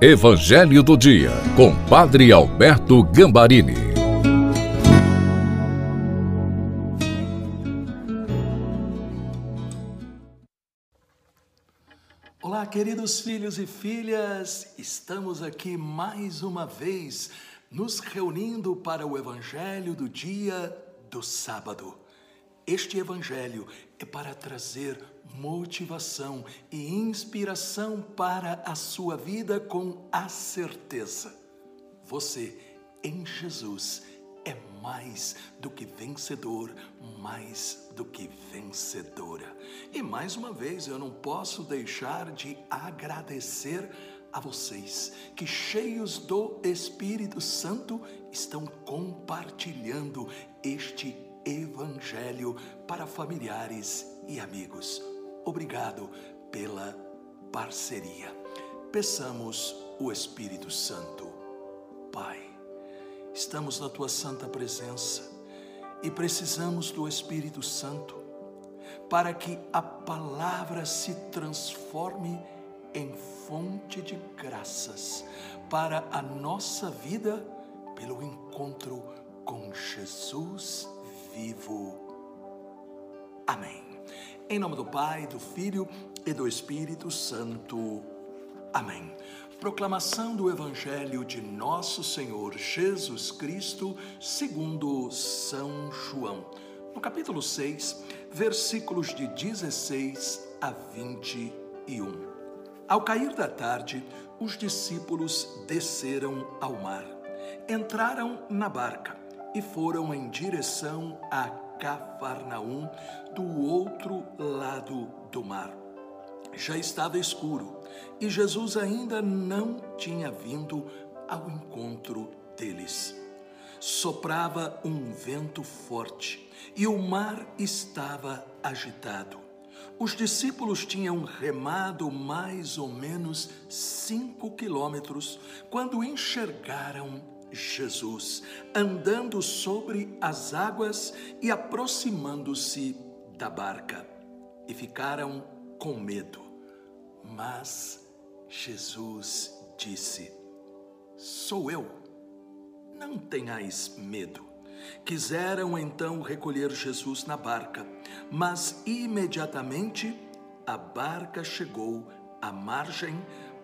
Evangelho do Dia, com Padre Alberto Gambarini. Olá, queridos filhos e filhas, estamos aqui mais uma vez nos reunindo para o Evangelho do Dia do Sábado. Este Evangelho é para trazer motivação e inspiração para a sua vida com a certeza. Você, em Jesus, é mais do que vencedor, mais do que vencedora. E mais uma vez, eu não posso deixar de agradecer a vocês que, cheios do Espírito Santo, estão compartilhando este Evangelho para familiares e amigos. Obrigado pela parceria. Peçamos o Espírito Santo. Pai, estamos na tua santa presença e precisamos do Espírito Santo para que a palavra se transforme em fonte de graças para a nossa vida pelo encontro com Jesus vivo. Amém. Em nome do Pai, do Filho e do Espírito Santo. Amém. Proclamação do Evangelho de Nosso Senhor Jesus Cristo, segundo São João. No capítulo 6, versículos de 16 a 21. Ao cair da tarde, os discípulos desceram ao mar. Entraram na barca e foram em direção a Cafarnaum, do outro lado do mar. Já estava escuro e Jesus ainda não tinha vindo ao encontro deles. Soprava um vento forte e o mar estava agitado. Os discípulos tinham remado mais ou menos cinco quilômetros quando enxergaram Jesus andando sobre as águas e aproximando-se da barca. E ficaram com medo. Mas Jesus disse: Sou eu, não tenhais medo. Quiseram então recolher Jesus na barca, mas imediatamente a barca chegou à margem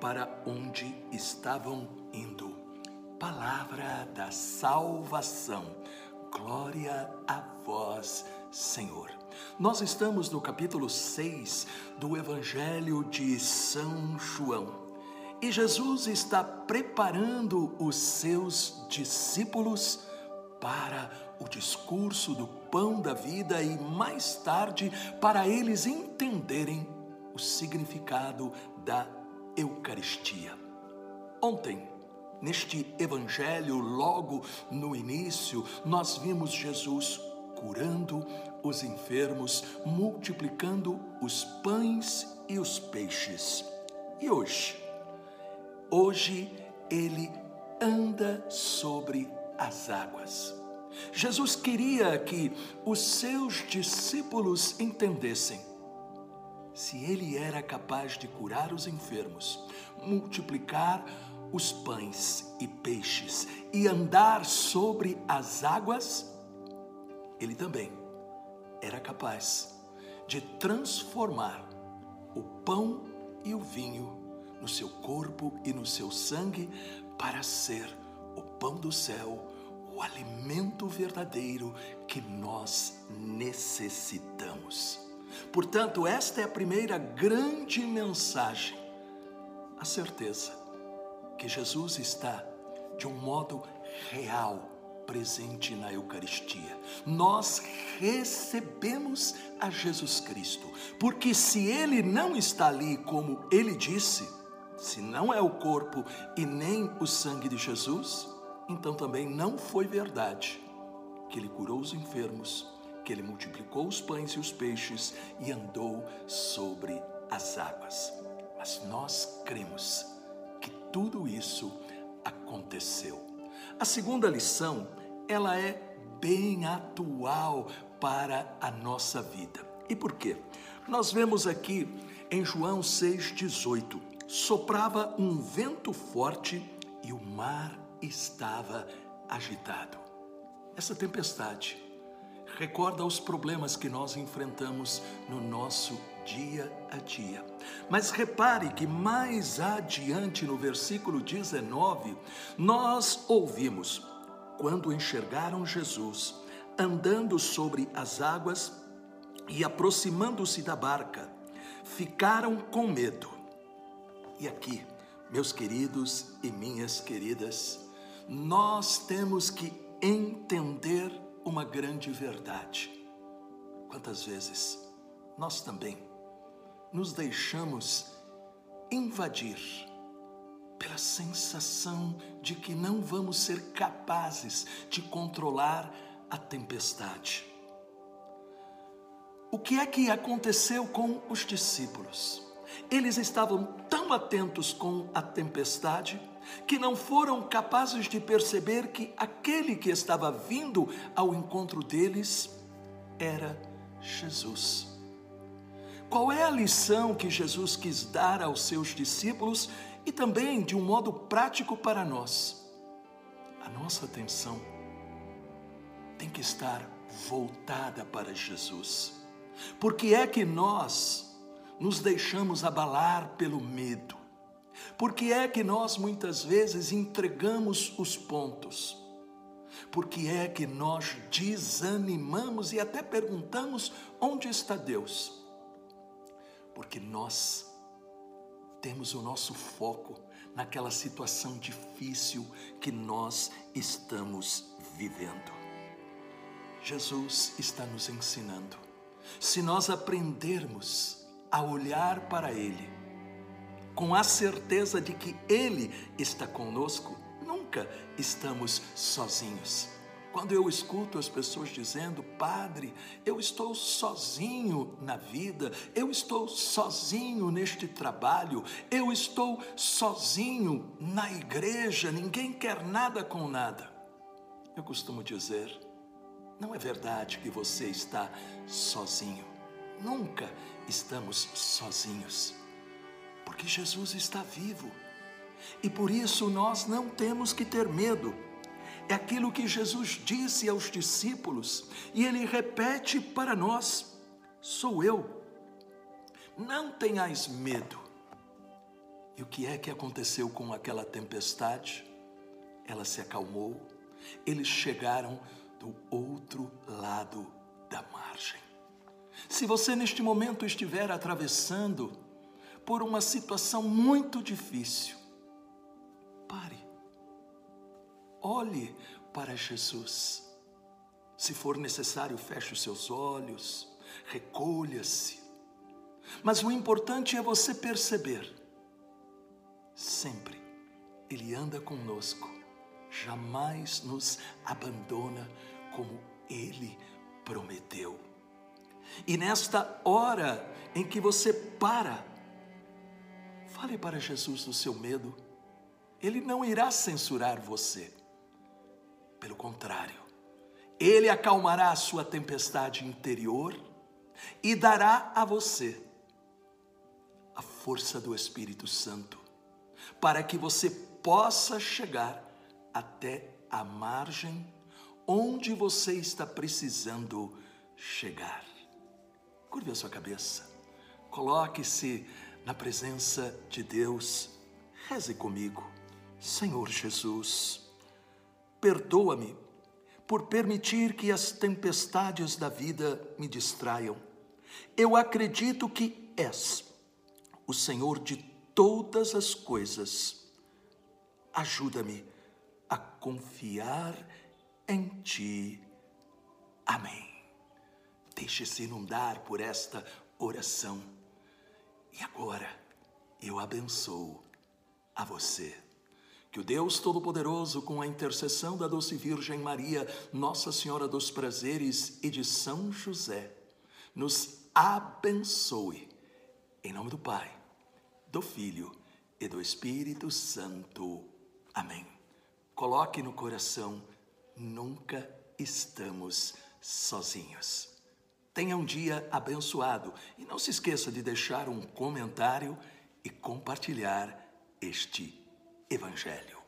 para onde estavam indo. Palavra da salvação. Glória a vós, Senhor. Nós estamos no capítulo 6 do Evangelho de São João. E Jesus está preparando os seus discípulos para o discurso do pão da vida e mais tarde para eles entenderem o significado da Eucaristia. Ontem, neste evangelho, logo no início, nós vimos Jesus curando os enfermos, multiplicando os pães e os peixes. E hoje, hoje ele anda sobre as águas. Jesus queria que os seus discípulos entendessem se ele era capaz de curar os enfermos, multiplicar os pães e peixes e andar sobre as águas, ele também era capaz de transformar o pão e o vinho no seu corpo e no seu sangue para ser o pão do céu, o alimento verdadeiro que nós necessitamos. Portanto, esta é a primeira grande mensagem, a certeza que Jesus está de um modo real presente na Eucaristia. Nós recebemos a Jesus Cristo, porque se ele não está ali como ele disse, se não é o corpo e nem o sangue de Jesus, então também não foi verdade que ele curou os enfermos, que ele multiplicou os pães e os peixes e andou sobre as águas. Mas nós cremos tudo isso aconteceu. A segunda lição, ela é bem atual para a nossa vida. E por quê? Nós vemos aqui em João 6,18: soprava um vento forte e o mar estava agitado. Essa tempestade recorda os problemas que nós enfrentamos no nosso dia a dia. Mas repare que mais adiante no versículo 19, nós ouvimos: quando enxergaram Jesus andando sobre as águas e aproximando-se da barca, ficaram com medo. E aqui, meus queridos e minhas queridas, nós temos que entender uma grande verdade. Quantas vezes nós também nos deixamos invadir pela sensação de que não vamos ser capazes de controlar a tempestade. O que é que aconteceu com os discípulos? Eles estavam tão atentos com a tempestade que não foram capazes de perceber que aquele que estava vindo ao encontro deles era Jesus. Qual é a lição que Jesus quis dar aos seus discípulos e também de um modo prático para nós? A nossa atenção tem que estar voltada para Jesus. Porque é que nós nos deixamos abalar pelo medo? Porque é que nós muitas vezes entregamos os pontos? Porque é que nós desanimamos e até perguntamos onde está Deus? Porque nós temos o nosso foco naquela situação difícil que nós estamos vivendo. Jesus está nos ensinando. Se nós aprendermos a olhar para Ele, com a certeza de que Ele está conosco, nunca estamos sozinhos. Quando eu escuto as pessoas dizendo, Padre, eu estou sozinho na vida, eu estou sozinho neste trabalho, eu estou sozinho na igreja, ninguém quer nada com nada. Eu costumo dizer, não é verdade que você está sozinho. Nunca estamos sozinhos, porque Jesus está vivo. E por isso nós não temos que ter medo é aquilo que Jesus disse aos discípulos e ele repete para nós: sou eu. Não tenhais medo. E o que é que aconteceu com aquela tempestade? Ela se acalmou, eles chegaram do outro lado da margem. Se você neste momento estiver atravessando por uma situação muito difícil, pare Olhe para Jesus. Se for necessário, feche os seus olhos, recolha-se. Mas o importante é você perceber, sempre Ele anda conosco, jamais nos abandona como Ele prometeu. E nesta hora em que você para, fale para Jesus do seu medo, Ele não irá censurar você. Pelo contrário, ele acalmará a sua tempestade interior e dará a você a força do Espírito Santo para que você possa chegar até a margem onde você está precisando chegar. Curve a sua cabeça, coloque-se na presença de Deus, reze comigo, Senhor Jesus Perdoa-me por permitir que as tempestades da vida me distraiam. Eu acredito que és o Senhor de todas as coisas. Ajuda-me a confiar em Ti. Amém. Deixe-se inundar por esta oração. E agora eu abençoo a você. Que o Deus Todo-Poderoso, com a intercessão da doce Virgem Maria, Nossa Senhora dos Prazeres e de São José, nos abençoe. Em nome do Pai, do Filho e do Espírito Santo. Amém. Coloque no coração, nunca estamos sozinhos. Tenha um dia abençoado e não se esqueça de deixar um comentário e compartilhar este Evangelho.